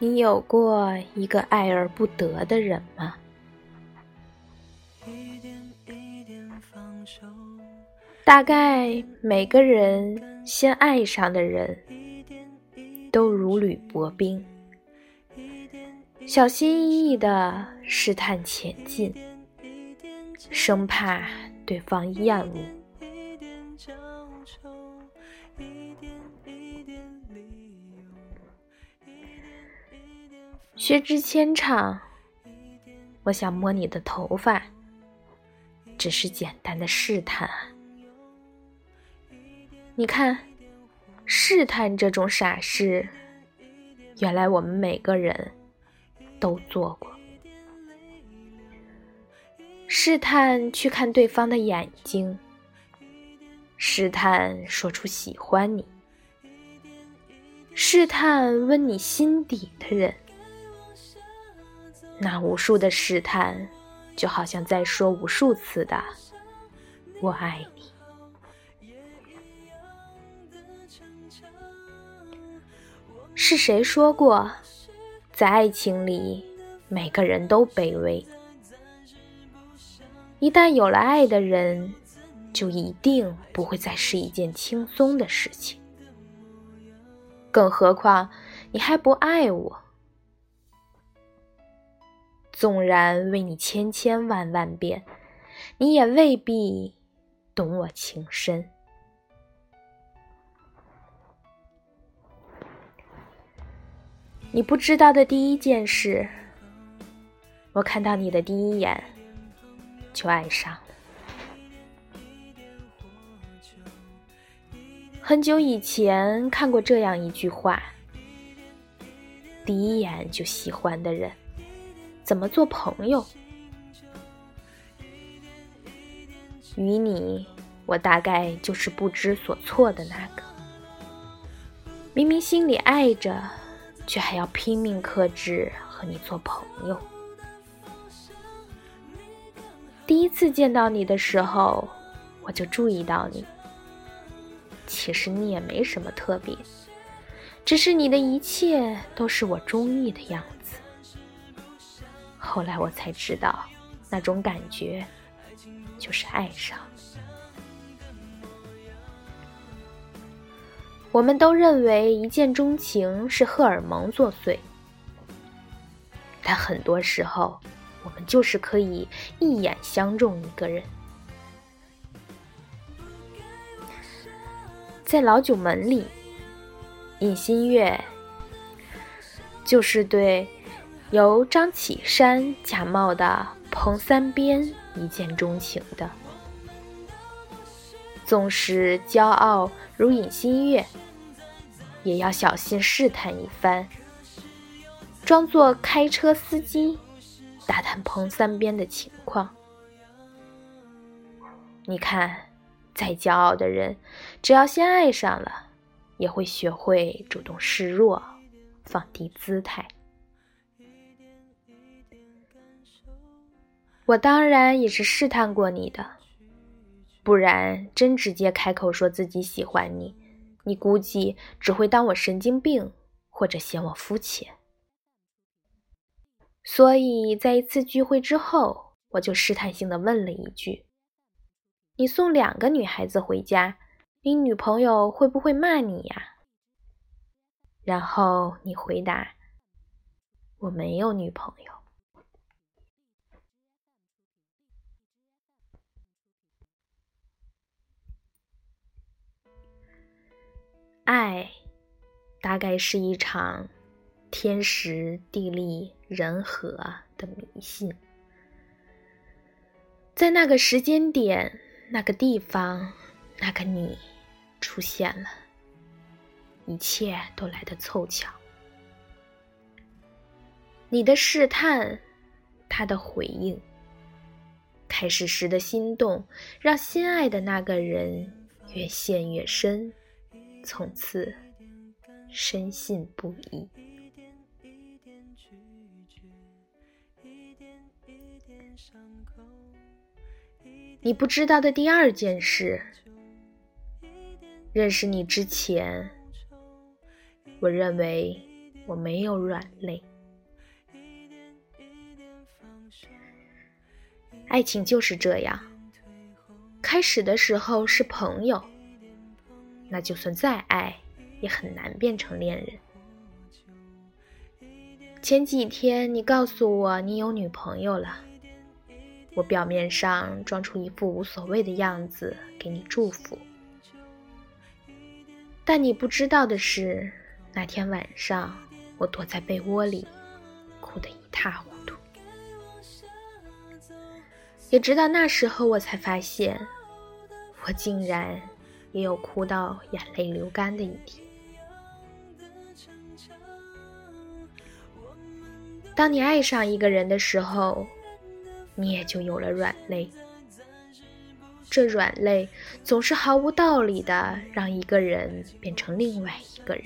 你有过一个爱而不得的人吗？大概每个人先爱上的人，都如履薄冰，小心翼翼地试探前进，生怕对方厌恶。薛之谦唱：“我想摸你的头发，只是简单的试探。你看，试探这种傻事，原来我们每个人都做过。试探去看对方的眼睛，试探说出喜欢你，试探问你心底的人。”那无数的试探，就好像在说无数次的“我爱你”。是谁说过，在爱情里，每个人都卑微。一旦有了爱的人，就一定不会再是一件轻松的事情。更何况，你还不爱我。纵然为你千千万万遍，你也未必懂我情深。你不知道的第一件事，我看到你的第一眼就爱上了。很久以前看过这样一句话：第一眼就喜欢的人。怎么做朋友？与你，我大概就是不知所措的那个。明明心里爱着，却还要拼命克制和你做朋友。第一次见到你的时候，我就注意到你。其实你也没什么特别，只是你的一切都是我中意的样子。后来我才知道，那种感觉就是爱上。我们都认为一见钟情是荷尔蒙作祟，但很多时候，我们就是可以一眼相中一个人。在老九门里，尹新月就是对。由张启山假冒的彭三边一见钟情的，纵使骄傲如尹新月，也要小心试探一番，装作开车司机，打探彭三边的情况。你看，再骄傲的人，只要先爱上了，也会学会主动示弱，放低姿态。我当然也是试探过你的，不然真直接开口说自己喜欢你，你估计只会当我神经病，或者嫌我肤浅。所以在一次聚会之后，我就试探性的问了一句：“你送两个女孩子回家，你女朋友会不会骂你呀？”然后你回答：“我没有女朋友。”爱，大概是一场天时地利人和的迷信。在那个时间点、那个地方、那个你出现了，一切都来得凑巧。你的试探，他的回应，开始时的心动，让心爱的那个人越陷越深。从此深信不疑。你不知道的第二件事，认识你之前，我认为我没有软肋。爱情就是这样，开始的时候是朋友，那就算再爱，也很难变成恋人。前几天你告诉我你有女朋友了，我表面上装出一副无所谓的样子给你祝福，但你不知道的是，那天晚上我躲在被窝里，哭得一塌糊涂。也直到那时候，我才发现，我竟然也有哭到眼泪流干的一天。当你爱上一个人的时候，你也就有了软肋。这软肋总是毫无道理的让一个人变成另外一个人，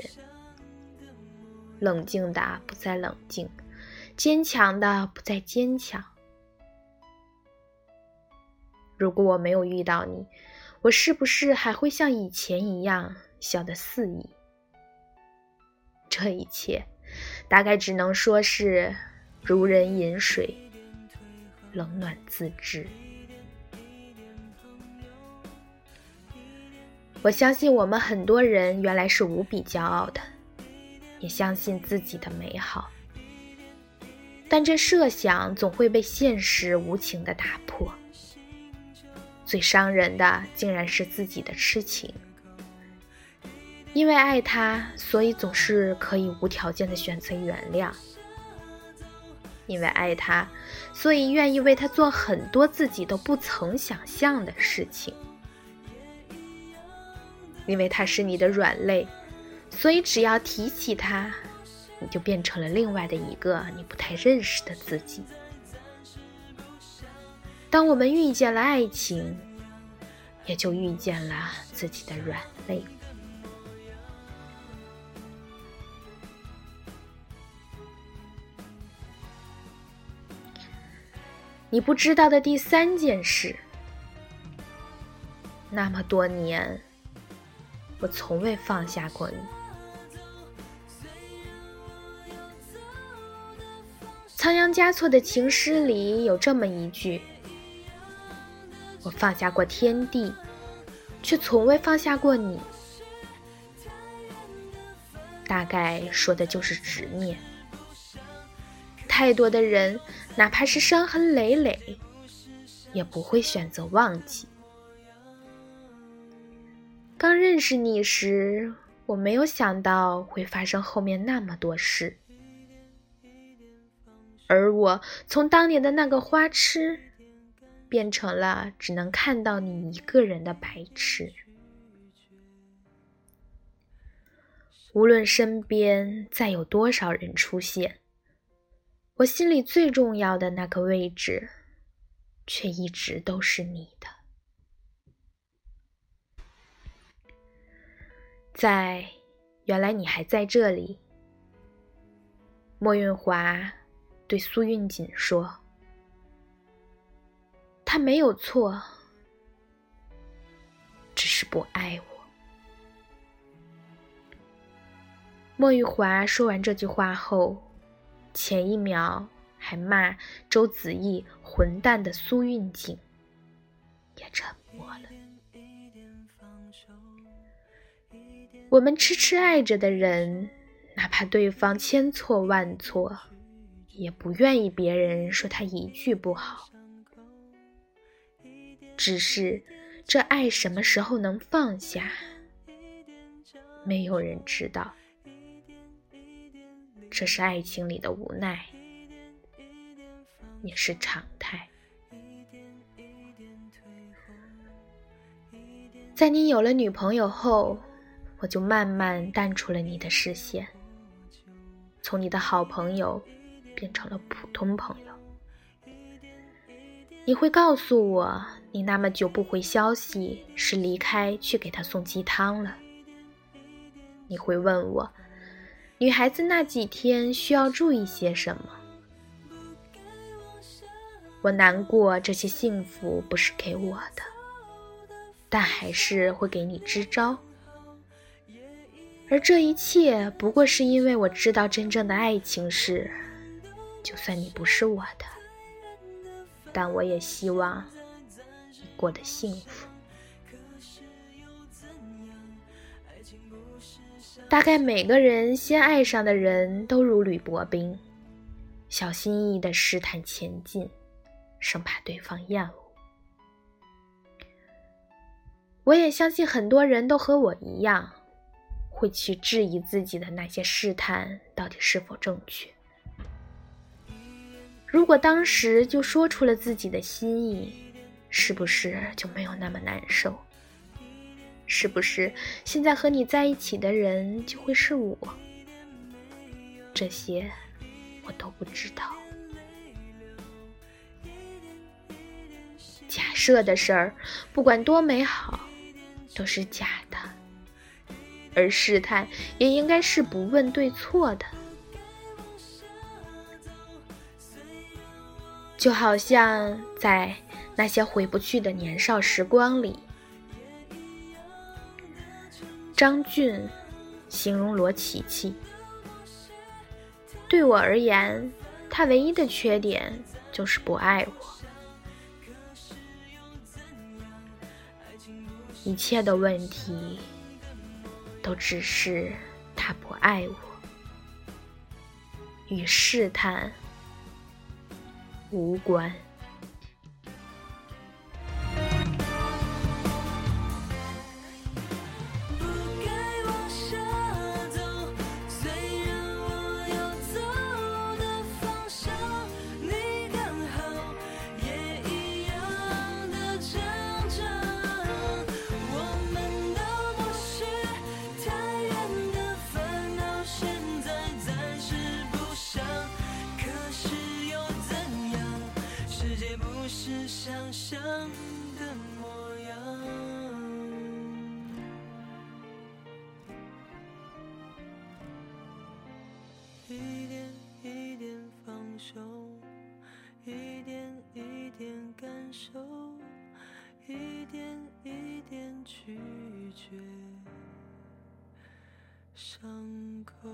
冷静的不再冷静，坚强的不再坚强。如果我没有遇到你，我是不是还会像以前一样笑得肆意？这一切，大概只能说是如人饮水，冷暖自知。我相信我们很多人原来是无比骄傲的，也相信自己的美好，但这设想总会被现实无情的打破。最伤人的，竟然是自己的痴情。因为爱他，所以总是可以无条件的选择原谅；因为爱他，所以愿意为他做很多自己都不曾想象的事情；因为他是你的软肋，所以只要提起他，你就变成了另外的一个你不太认识的自己。当我们遇见了爱情，也就遇见了自己的软肋。你不知道的第三件事，那么多年，我从未放下过你。仓央嘉措的情诗里有这么一句。我放下过天地，却从未放下过你。大概说的就是执念。太多的人，哪怕是伤痕累累，也不会选择忘记。刚认识你时，我没有想到会发生后面那么多事，而我从当年的那个花痴。变成了只能看到你一个人的白痴。无论身边再有多少人出现，我心里最重要的那个位置，却一直都是你的。在原来你还在这里，莫运华对苏运锦说。他没有错，只是不爱我。莫玉华说完这句话后，前一秒还骂周子毅混蛋的苏运锦也沉默了。我们痴痴爱着的人，哪怕对方千错万错，也不愿意别人说他一句不好。只是，这爱什么时候能放下？没有人知道。这是爱情里的无奈，也是常态。在你有了女朋友后，我就慢慢淡出了你的视线，从你的好朋友变成了普通朋友。你会告诉我。你那么久不回消息，是离开去给他送鸡汤了？你会问我，女孩子那几天需要注意些什么？我难过，这些幸福不是给我的，但还是会给你支招。而这一切不过是因为我知道真正的爱情是，就算你不是我的，但我也希望过的幸福。大概每个人先爱上的人都如履薄冰，小心翼翼的试探前进，生怕对方厌恶。我也相信很多人都和我一样，会去质疑自己的那些试探到底是否正确。如果当时就说出了自己的心意，是不是就没有那么难受？是不是现在和你在一起的人就会是我？这些我都不知道。假设的事儿，不管多美好，都是假的；而试探也应该是不问对错的。就好像在那些回不去的年少时光里。张俊形容罗琪琪，对我而言，他唯一的缺点就是不爱我。一切的问题都只是他不爱我，与试探无关。想的模样一点一点放手一点一点感受一点一点拒绝伤口